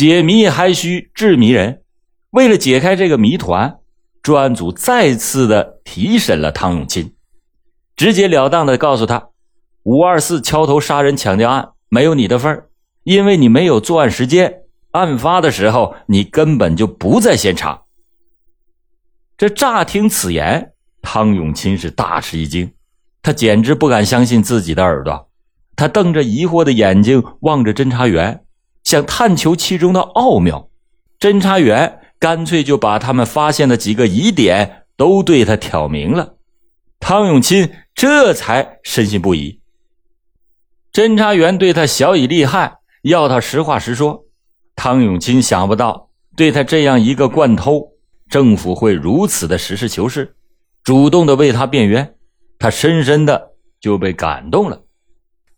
解谜还需智迷人。为了解开这个谜团，专案组再次的提审了汤永清，直截了当的告诉他：“五二四敲头杀人抢劫案没有你的份儿，因为你没有作案时间，案发的时候你根本就不在现场。”这乍听此言，汤永清是大吃一惊，他简直不敢相信自己的耳朵。他瞪着疑惑的眼睛望着侦查员，想探求其中的奥妙。侦查员干脆就把他们发现的几个疑点都对他挑明了。汤永清这才深信不疑。侦查员对他小以利害，要他实话实说。汤永清想不到，对他这样一个惯偷。政府会如此的实事求是，主动的为他辩冤，他深深的就被感动了。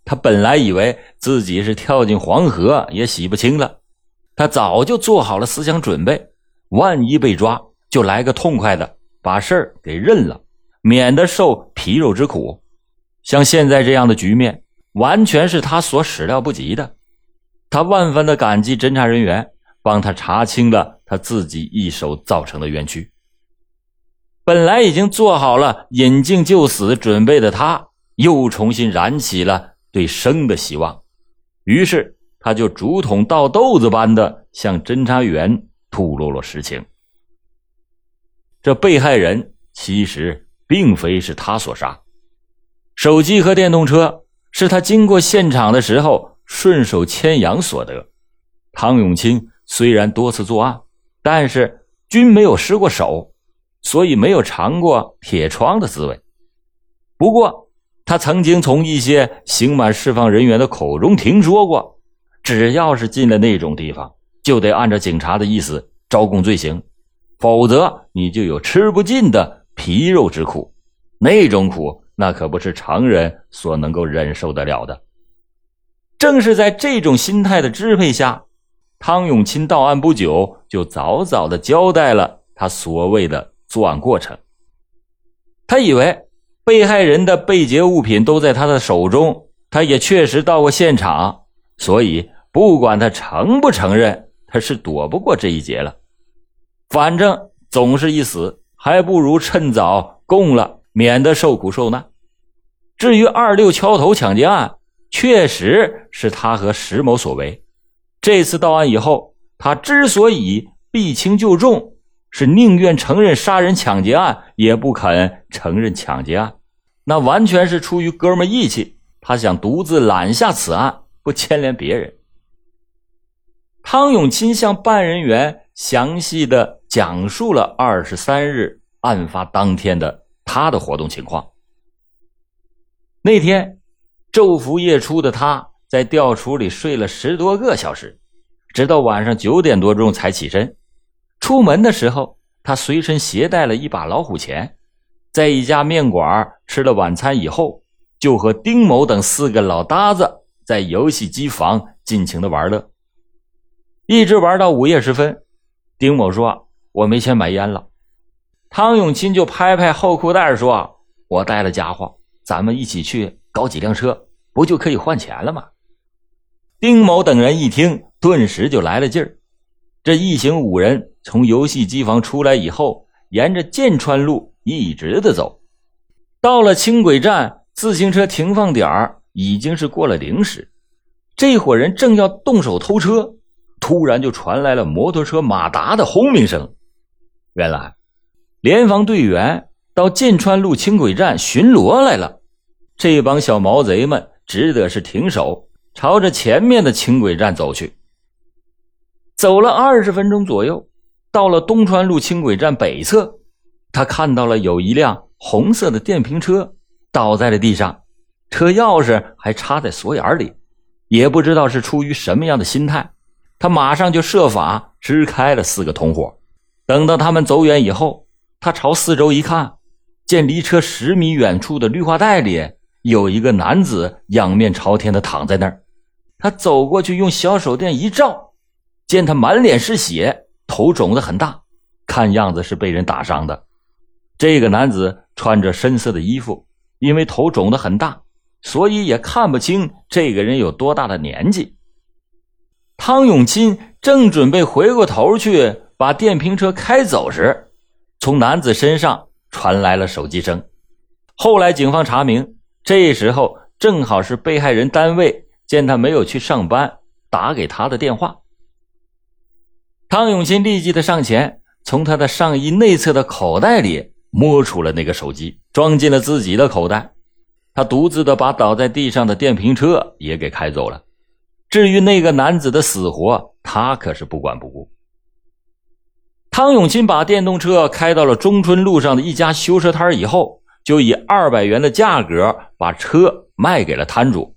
他本来以为自己是跳进黄河也洗不清了，他早就做好了思想准备，万一被抓，就来个痛快的，把事儿给认了，免得受皮肉之苦。像现在这样的局面，完全是他所始料不及的。他万分的感激侦查人员帮他查清了。他自己一手造成的冤屈，本来已经做好了引颈就死准备的他，又重新燃起了对生的希望。于是，他就竹筒倒豆子般的向侦查员吐露了实情。这被害人其实并非是他所杀，手机和电动车是他经过现场的时候顺手牵羊所得。汤永清虽然多次作案。但是均没有失过手，所以没有尝过铁窗的滋味。不过，他曾经从一些刑满释放人员的口中听说过，只要是进了那种地方，就得按照警察的意思招供罪行，否则你就有吃不尽的皮肉之苦。那种苦，那可不是常人所能够忍受得了的。正是在这种心态的支配下。汤永清到案不久，就早早的交代了他所谓的作案过程。他以为被害人的被劫物品都在他的手中，他也确实到过现场，所以不管他承不承认，他是躲不过这一劫了。反正总是一死，还不如趁早供了，免得受苦受难。至于二六敲头抢劫案，确实是他和石某所为。这次到案以后，他之所以避轻就重，是宁愿承认杀人抢劫案，也不肯承认抢劫案。那完全是出于哥们义气，他想独自揽下此案，不牵连别人。汤永清向办案人员详细的讲述了二十三日案发当天的他的活动情况。那天昼伏夜出的他。在吊橱里睡了十多个小时，直到晚上九点多钟才起身。出门的时候，他随身携带了一把老虎钳，在一家面馆吃了晚餐以后，就和丁某等四个老搭子在游戏机房尽情的玩乐，一直玩到午夜时分。丁某说：“我没钱买烟了。”汤永清就拍拍后裤带说：“我带了家伙，咱们一起去搞几辆车，不就可以换钱了吗？”丁某等人一听，顿时就来了劲儿。这一行五人从游戏机房出来以后，沿着剑川路一直的走，到了轻轨站自行车停放点已经是过了零时。这伙人正要动手偷车，突然就传来了摩托车马达的轰鸣声。原来，联防队员到剑川路轻轨站巡逻来了。这帮小毛贼们只得是停手。朝着前面的轻轨站走去，走了二十分钟左右，到了东川路轻轨站北侧，他看到了有一辆红色的电瓶车倒在了地上，车钥匙还插在锁眼里，也不知道是出于什么样的心态，他马上就设法支开了四个同伙。等到他们走远以后，他朝四周一看，见离车十米远处的绿化带里有一个男子仰面朝天的躺在那儿。他走过去，用小手电一照，见他满脸是血，头肿得很大，看样子是被人打伤的。这个男子穿着深色的衣服，因为头肿得很大，所以也看不清这个人有多大的年纪。汤永清正准备回过头去把电瓶车开走时，从男子身上传来了手机声。后来警方查明，这时候正好是被害人单位见他没有去上班，打给他的电话。汤永新立即的上前，从他的上衣内侧的口袋里摸出了那个手机，装进了自己的口袋。他独自的把倒在地上的电瓶车也给开走了。至于那个男子的死活，他可是不管不顾。汤永新把电动车开到了中春路上的一家修车摊以后，就以二百元的价格把车卖给了摊主。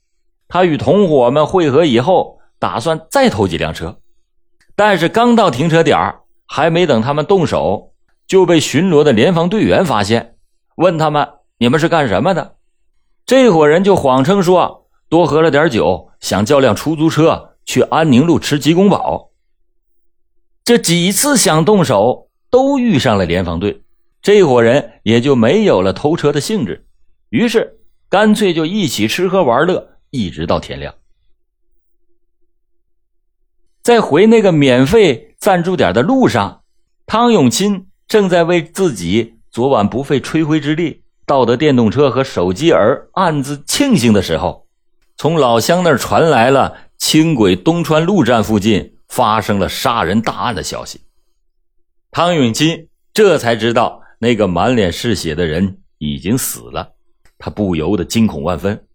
他与同伙们会合以后，打算再偷几辆车，但是刚到停车点还没等他们动手，就被巡逻的联防队员发现，问他们：“你们是干什么的？”这伙人就谎称说多喝了点酒，想叫辆出租车去安宁路吃鸡公煲。这几次想动手都遇上了联防队，这伙人也就没有了偷车的兴致，于是干脆就一起吃喝玩乐，一直到天亮。在回那个免费暂住点的路上，汤永清正在为自己昨晚不费吹灰之力。盗得电动车和手机而暗自庆幸的时候，从老乡那儿传来了轻轨东川路站附近发生了杀人大案的消息。汤永金这才知道那个满脸是血的人已经死了，他不由得惊恐万分，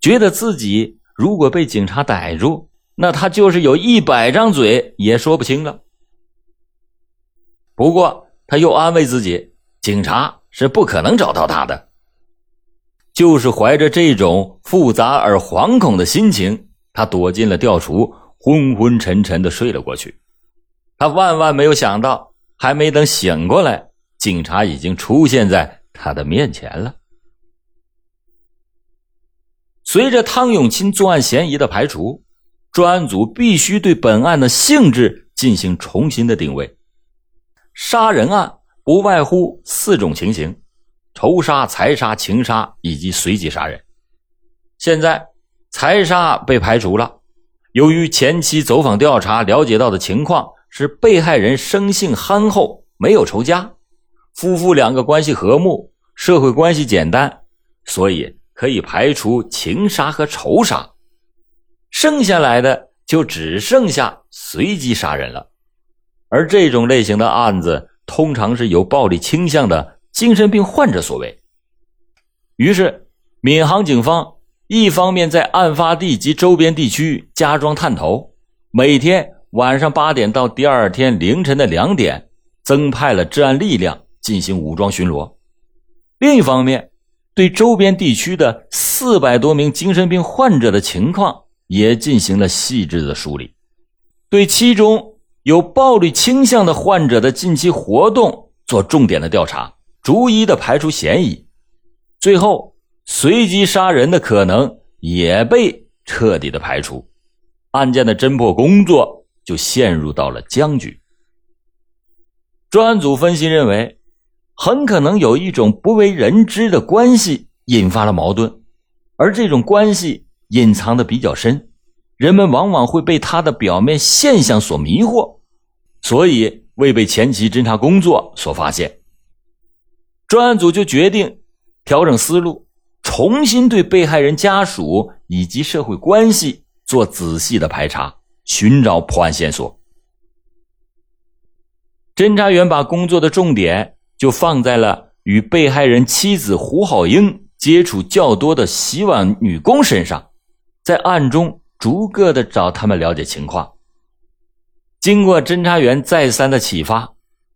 觉得自己如果被警察逮住，那他就是有一百张嘴也说不清了。不过他又安慰自己，警察。是不可能找到他的。就是怀着这种复杂而惶恐的心情，他躲进了吊橱，昏昏沉沉的睡了过去。他万万没有想到，还没等醒过来，警察已经出现在他的面前了。随着汤永清作案嫌疑的排除，专案组必须对本案的性质进行重新的定位。杀人案。不外乎四种情形：仇杀、财杀、情杀以及随机杀人。现在财杀被排除了，由于前期走访调查了解到的情况是被害人生性憨厚，没有仇家，夫妇两个关系和睦，社会关系简单，所以可以排除情杀和仇杀。剩下来的就只剩下随机杀人了，而这种类型的案子。通常是有暴力倾向的精神病患者所为。于是，闵行警方一方面在案发地及周边地区加装探头，每天晚上八点到第二天凌晨的两点，增派了治安力量进行武装巡逻；另一方面，对周边地区的四百多名精神病患者的情况也进行了细致的梳理，对其中。有暴力倾向的患者的近期活动做重点的调查，逐一的排除嫌疑，最后随机杀人的可能也被彻底的排除，案件的侦破工作就陷入到了僵局。专案组分析认为，很可能有一种不为人知的关系引发了矛盾，而这种关系隐藏的比较深，人们往往会被它的表面现象所迷惑。所以未被前期侦查工作所发现，专案组就决定调整思路，重新对被害人家属以及社会关系做仔细的排查，寻找破案线索。侦查员把工作的重点就放在了与被害人妻子胡好英接触较多的洗碗女工身上，在暗中逐个的找他们了解情况。经过侦查员再三的启发，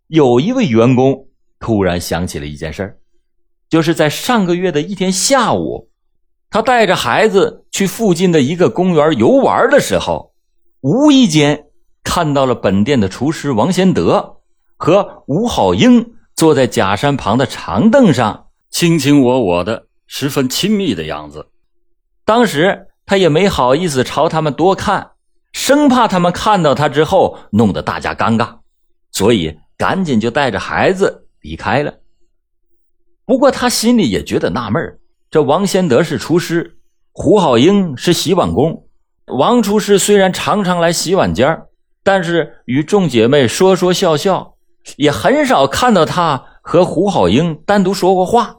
有一位员工突然想起了一件事就是在上个月的一天下午，他带着孩子去附近的一个公园游玩的时候，无意间看到了本店的厨师王贤德和吴好英坐在假山旁的长凳上，卿卿我我的，十分亲密的样子。当时他也没好意思朝他们多看。生怕他们看到他之后弄得大家尴尬，所以赶紧就带着孩子离开了。不过他心里也觉得纳闷这王先德是厨师，胡好英是洗碗工。王厨师虽然常常来洗碗间但是与众姐妹说说笑笑，也很少看到他和胡好英单独说过话。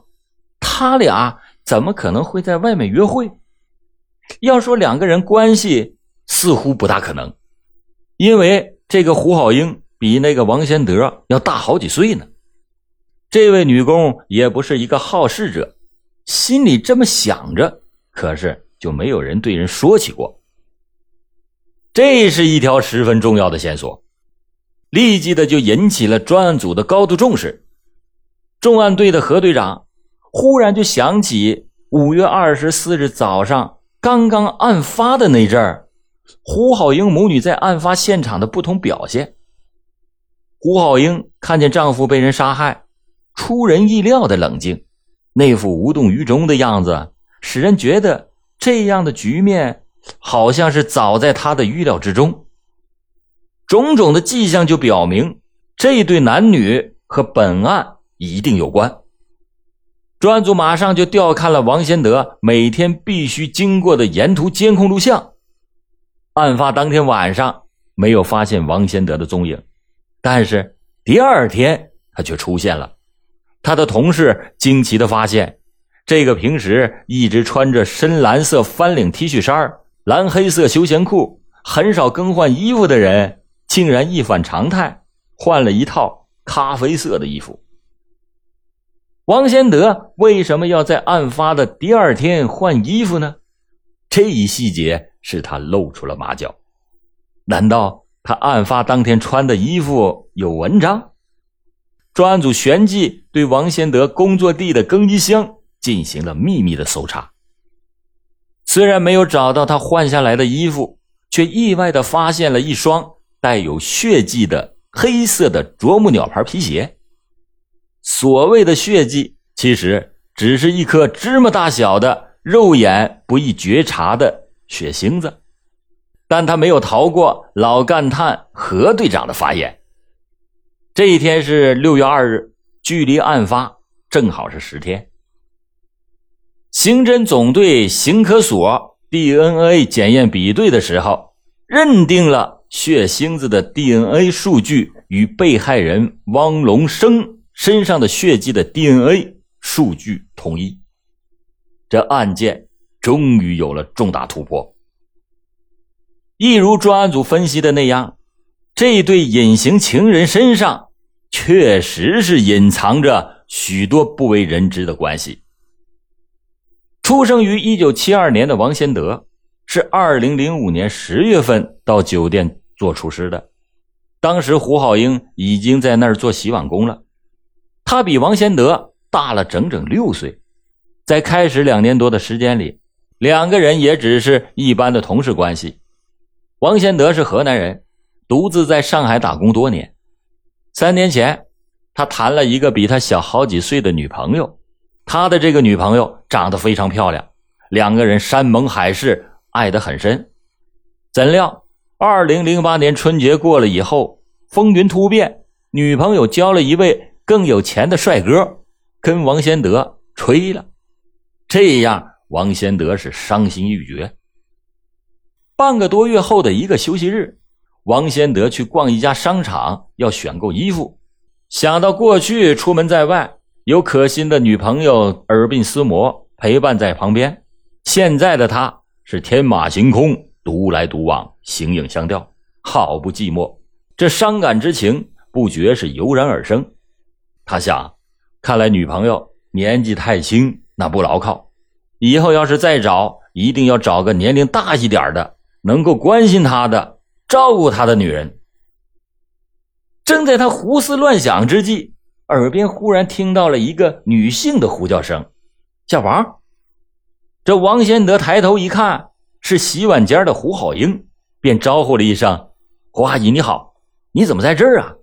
他俩怎么可能会在外面约会？要说两个人关系，似乎不大可能，因为这个胡好英比那个王先德要大好几岁呢。这位女工也不是一个好事者，心里这么想着，可是就没有人对人说起过。这是一条十分重要的线索，立即的就引起了专案组的高度重视。重案队的何队长忽然就想起五月二十四日早上刚刚案发的那阵儿，胡好英母女在案发现场的不同表现。胡好英看见丈夫被人杀害，出人意料的冷静，那副无动于衷的样子，使人觉得这样的局面。好像是早在他的预料之中，种种的迹象就表明这对男女和本案一定有关。专案组马上就调看了王先德每天必须经过的沿途监控录像。案发当天晚上没有发现王先德的踪影，但是第二天他却出现了。他的同事惊奇的发现，这个平时一直穿着深蓝色翻领 T 恤衫蓝黑色休闲裤，很少更换衣服的人，竟然一反常态，换了一套咖啡色的衣服。王先德为什么要在案发的第二天换衣服呢？这一细节使他露出了马脚。难道他案发当天穿的衣服有文章？专案组旋即对王先德工作地的更衣箱进行了秘密的搜查。虽然没有找到他换下来的衣服，却意外的发现了一双带有血迹的黑色的啄木鸟牌皮鞋。所谓的血迹，其实只是一颗芝麻大小的、肉眼不易觉察的血星子，但他没有逃过老干探何队长的法眼。这一天是六月二日，距离案发正好是十天。刑侦总队刑科所 DNA 检验比对的时候，认定了血星子的 DNA 数据与被害人汪龙生身上的血迹的 DNA 数据统一。这案件终于有了重大突破。一如专案组分析的那样，这对隐形情人身上确实是隐藏着许多不为人知的关系。出生于一九七二年的王先德，是二零零五年十月份到酒店做厨师的。当时胡好英已经在那儿做洗碗工了。他比王先德大了整整六岁。在开始两年多的时间里，两个人也只是一般的同事关系。王先德是河南人，独自在上海打工多年。三年前，他谈了一个比他小好几岁的女朋友。他的这个女朋友长得非常漂亮，两个人山盟海誓，爱得很深。怎料，二零零八年春节过了以后，风云突变，女朋友交了一位更有钱的帅哥，跟王先德吹了。这样，王先德是伤心欲绝。半个多月后的一个休息日，王先德去逛一家商场，要选购衣服，想到过去出门在外。有可心的女朋友耳鬓厮磨陪伴在旁边，现在的他是天马行空，独来独往，形影相吊，好不寂寞。这伤感之情不觉是油然而生。他想，看来女朋友年纪太轻，那不牢靠。以后要是再找，一定要找个年龄大一点的，能够关心他的、照顾他的女人。正在他胡思乱想之际。耳边忽然听到了一个女性的呼叫声：“小王。”这王先德抬头一看，是洗碗间的胡好英，便招呼了一声：“胡阿姨你好，你怎么在这儿啊？”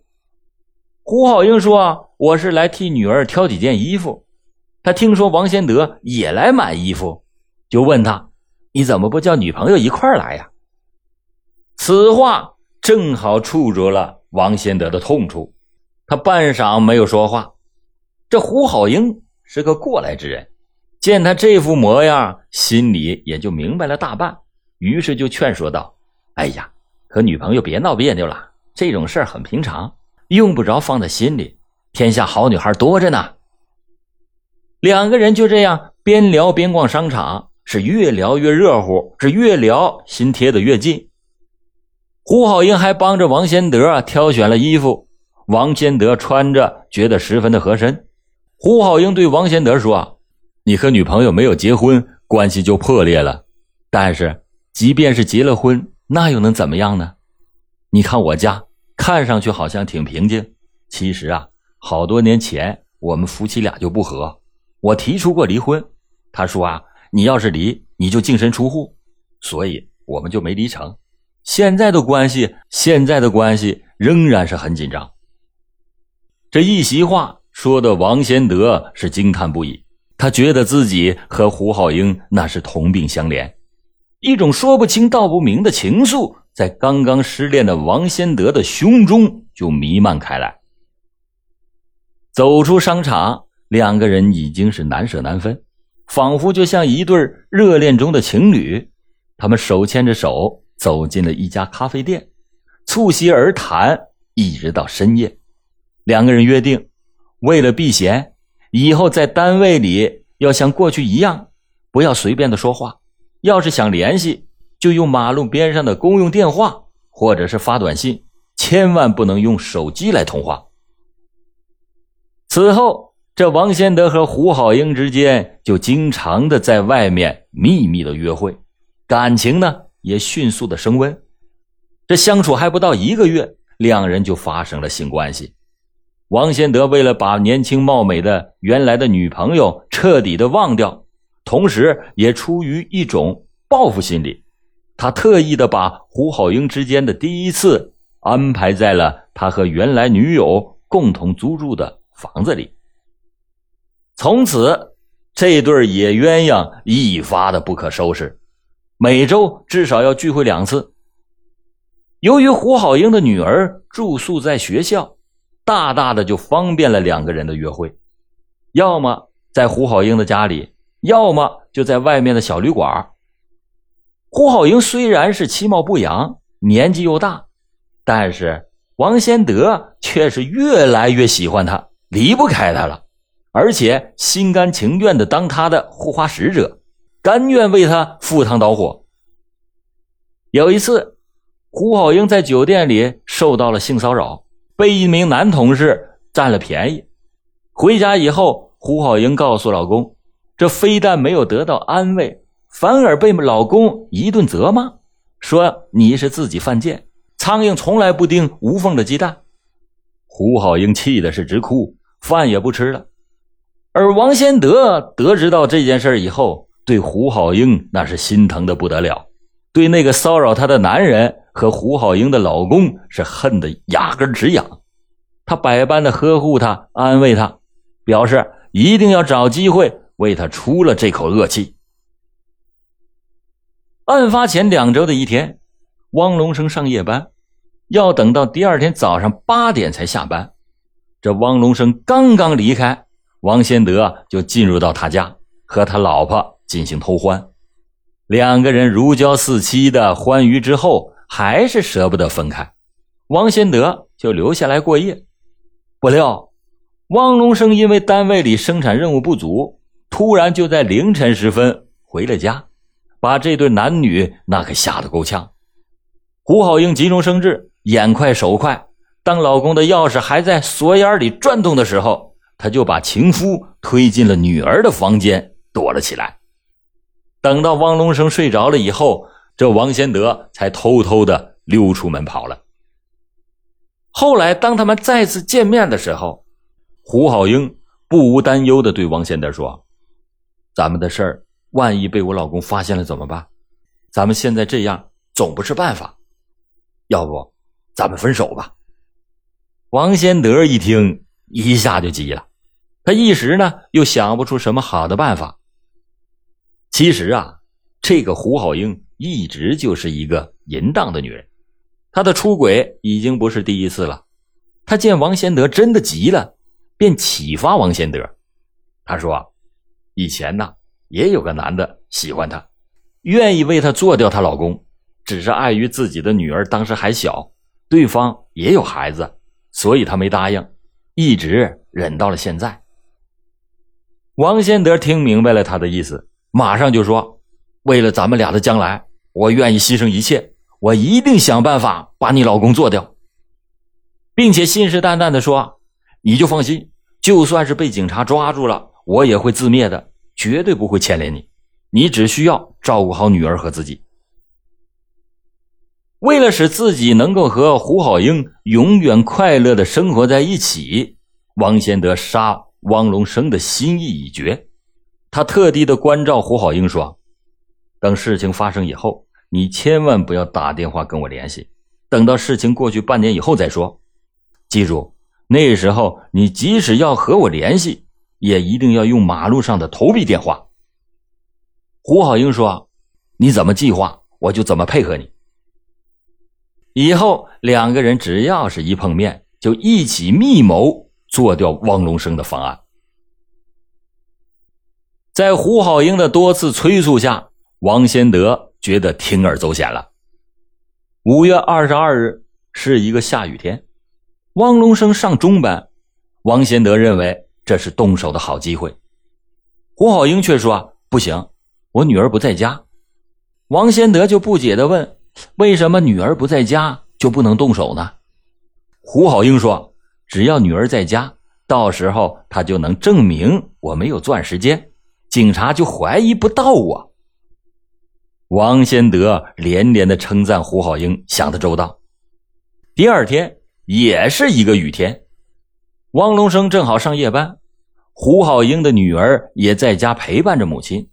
胡好英说：“我是来替女儿挑几件衣服。”他听说王先德也来买衣服，就问他：“你怎么不叫女朋友一块来呀？”此话正好触着了王先德的痛处。他半晌没有说话，这胡好英是个过来之人，见他这副模样，心里也就明白了大半，于是就劝说道：“哎呀，和女朋友别闹别扭了，这种事儿很平常，用不着放在心里。天下好女孩多着呢。两个人就这样边聊边逛商场，是越聊越热乎，是越聊心贴得越近。胡好英还帮着王先德挑选了衣服，王先德穿着觉得十分的合身。胡好英对王先德说：“你和女朋友没有结婚，关系就破裂了。但是，即便是结了婚，那又能怎么样呢？你看我家，看上去好像挺平静，其实啊，好多年前我们夫妻俩就不和。”我提出过离婚，他说啊，你要是离，你就净身出户，所以我们就没离成。现在的关系，现在的关系仍然是很紧张。这一席话说的王先德是惊叹不已，他觉得自己和胡浩英那是同病相怜，一种说不清道不明的情愫在刚刚失恋的王先德的胸中就弥漫开来。走出商场。两个人已经是难舍难分，仿佛就像一对热恋中的情侣。他们手牵着手走进了一家咖啡店，促膝而谈，一直到深夜。两个人约定，为了避嫌，以后在单位里要像过去一样，不要随便的说话。要是想联系，就用马路边上的公用电话，或者是发短信，千万不能用手机来通话。此后。这王先德和胡好英之间就经常的在外面秘密的约会，感情呢也迅速的升温。这相处还不到一个月，两人就发生了性关系。王先德为了把年轻貌美的原来的女朋友彻底的忘掉，同时也出于一种报复心理，他特意的把胡好英之间的第一次安排在了他和原来女友共同租住的房子里。从此，这对野鸳鸯一发的不可收拾，每周至少要聚会两次。由于胡好英的女儿住宿在学校，大大的就方便了两个人的约会，要么在胡好英的家里，要么就在外面的小旅馆。胡好英虽然是其貌不扬，年纪又大，但是王先德却是越来越喜欢她，离不开她了。而且心甘情愿的当他的护花使者，甘愿为他赴汤蹈火。有一次，胡好英在酒店里受到了性骚扰，被一名男同事占了便宜。回家以后，胡好英告诉老公，这非但没有得到安慰，反而被老公一顿责骂，说你是自己犯贱，苍蝇从来不叮无缝的鸡蛋。胡好英气的是直哭，饭也不吃了。而王先德得知到这件事以后，对胡好英那是心疼的不得了，对那个骚扰他的男人和胡好英的老公是恨得牙根直痒。他百般的呵护他，安慰他，表示一定要找机会为他出了这口恶气。案发前两周的一天，汪龙生上夜班，要等到第二天早上八点才下班。这汪龙生刚刚离开。王先德就进入到他家，和他老婆进行偷欢，两个人如胶似漆的欢愉之后，还是舍不得分开。王先德就留下来过夜。不料，汪龙生因为单位里生产任务不足，突然就在凌晨时分回了家，把这对男女那可吓得够呛。胡好英急中生智，眼快手快，当老公的钥匙还在锁眼里转动的时候。他就把情夫推进了女儿的房间，躲了起来。等到汪龙生睡着了以后，这王先德才偷偷的溜出门跑了。后来，当他们再次见面的时候，胡好英不无担忧的对王先德说：“咱们的事儿，万一被我老公发现了怎么办？咱们现在这样总不是办法，要不咱们分手吧？”王先德一听，一下就急了。他一时呢又想不出什么好的办法。其实啊，这个胡好英一直就是一个淫荡的女人，她的出轨已经不是第一次了。她见王先德真的急了，便启发王先德。他说：“以前呢也有个男的喜欢她，愿意为她做掉她老公，只是碍于自己的女儿当时还小，对方也有孩子，所以她没答应，一直忍到了现在。王先德听明白了他的意思，马上就说：“为了咱们俩的将来，我愿意牺牲一切，我一定想办法把你老公做掉，并且信誓旦旦的说：你就放心，就算是被警察抓住了，我也会自灭的，绝对不会牵连你。你只需要照顾好女儿和自己。”为了使自己能够和胡好英永远快乐的生活在一起，王先德杀汪龙生的心意已决。他特地的关照胡好英说：“等事情发生以后，你千万不要打电话跟我联系，等到事情过去半年以后再说。记住，那时候你即使要和我联系，也一定要用马路上的投币电话。”胡好英说：“你怎么计划，我就怎么配合你。”以后两个人只要是一碰面，就一起密谋做掉汪龙生的方案。在胡好英的多次催促下，王先德觉得铤而走险了。五月二十二日是一个下雨天，汪龙生上中班，王先德认为这是动手的好机会。胡好英却说：“不行，我女儿不在家。”王先德就不解的问。为什么女儿不在家就不能动手呢？胡好英说：“只要女儿在家，到时候他就能证明我没有钻时间，警察就怀疑不到我。”王先德连连的称赞胡好英想的周到。第二天也是一个雨天，汪龙生正好上夜班，胡好英的女儿也在家陪伴着母亲，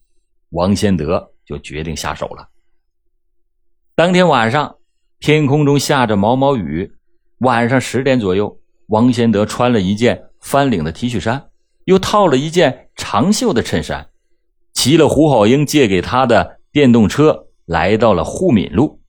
王先德就决定下手了。当天晚上，天空中下着毛毛雨。晚上十点左右，王先德穿了一件翻领的 T 恤衫，又套了一件长袖的衬衫，骑了胡好英借给他的电动车，来到了沪闵路。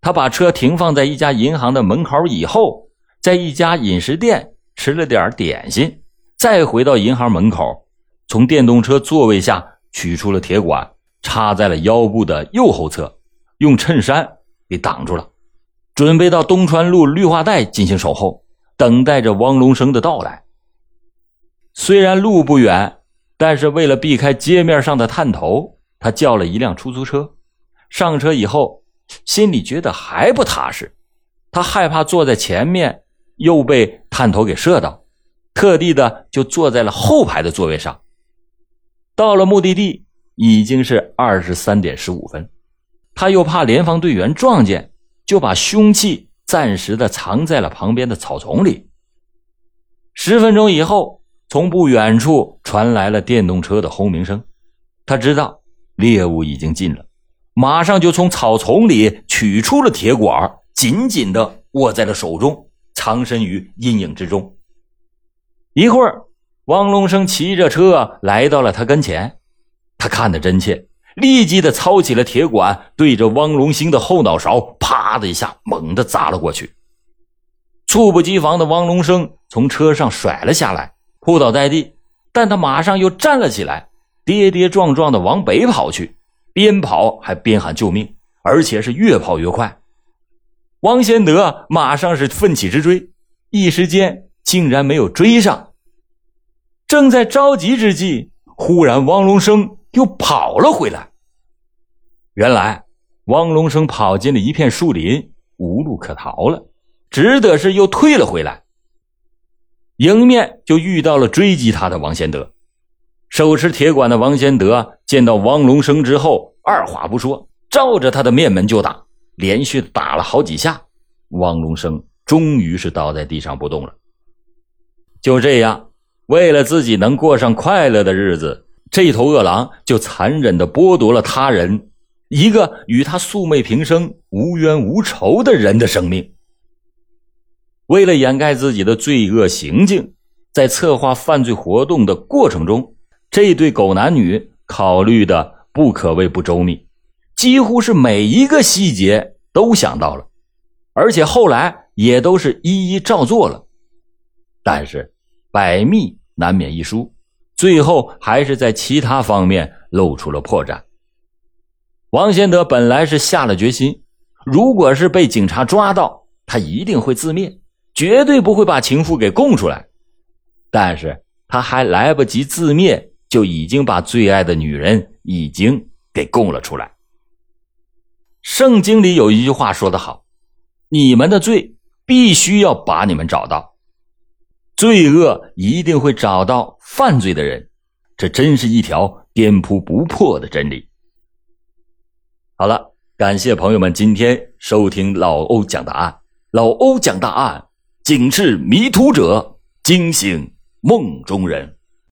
他把车停放在一家银行的门口以后，在一家饮食店吃了点点心，再回到银行门口，从电动车座位下取出了铁管，插在了腰部的右后侧。用衬衫给挡住了，准备到东川路绿化带进行守候，等待着汪龙生的到来。虽然路不远，但是为了避开街面上的探头，他叫了一辆出租车。上车以后，心里觉得还不踏实，他害怕坐在前面又被探头给射到，特地的就坐在了后排的座位上。到了目的地，已经是二十三点十五分。他又怕联防队员撞见，就把凶器暂时的藏在了旁边的草丛里。十分钟以后，从不远处传来了电动车的轰鸣声，他知道猎物已经近了，马上就从草丛里取出了铁管，紧紧的握在了手中，藏身于阴影之中。一会儿，汪龙生骑着车来到了他跟前，他看得真切。立即的操起了铁管，对着汪龙兴的后脑勺，啪的一下猛地砸了过去。猝不及防的汪龙生从车上甩了下来，扑倒在地。但他马上又站了起来，跌跌撞撞的往北跑去，边跑还边喊救命，而且是越跑越快。王先德马上是奋起直追，一时间竟然没有追上。正在着急之际，忽然汪龙生。又跑了回来。原来，汪龙生跑进了一片树林，无路可逃了，只得是又退了回来。迎面就遇到了追击他的王先德。手持铁管的王先德见到汪龙生之后，二话不说，照着他的面门就打，连续打了好几下，汪龙生终于是倒在地上不动了。就这样，为了自己能过上快乐的日子。这头恶狼就残忍地剥夺了他人一个与他素昧平生、无冤无仇的人的生命。为了掩盖自己的罪恶行径，在策划犯罪活动的过程中，这对狗男女考虑的不可谓不周密，几乎是每一个细节都想到了，而且后来也都是一一照做了。但是，百密难免一疏。最后还是在其他方面露出了破绽。王先德本来是下了决心，如果是被警察抓到，他一定会自灭，绝对不会把情妇给供出来。但是他还来不及自灭，就已经把最爱的女人已经给供了出来。圣经里有一句话说得好：“你们的罪必须要把你们找到，罪恶一定会找到犯罪的人。”这真是一条颠扑不破的真理。好了，感谢朋友们今天收听老欧讲答案。老欧讲答案，警示迷途者，惊醒梦中人。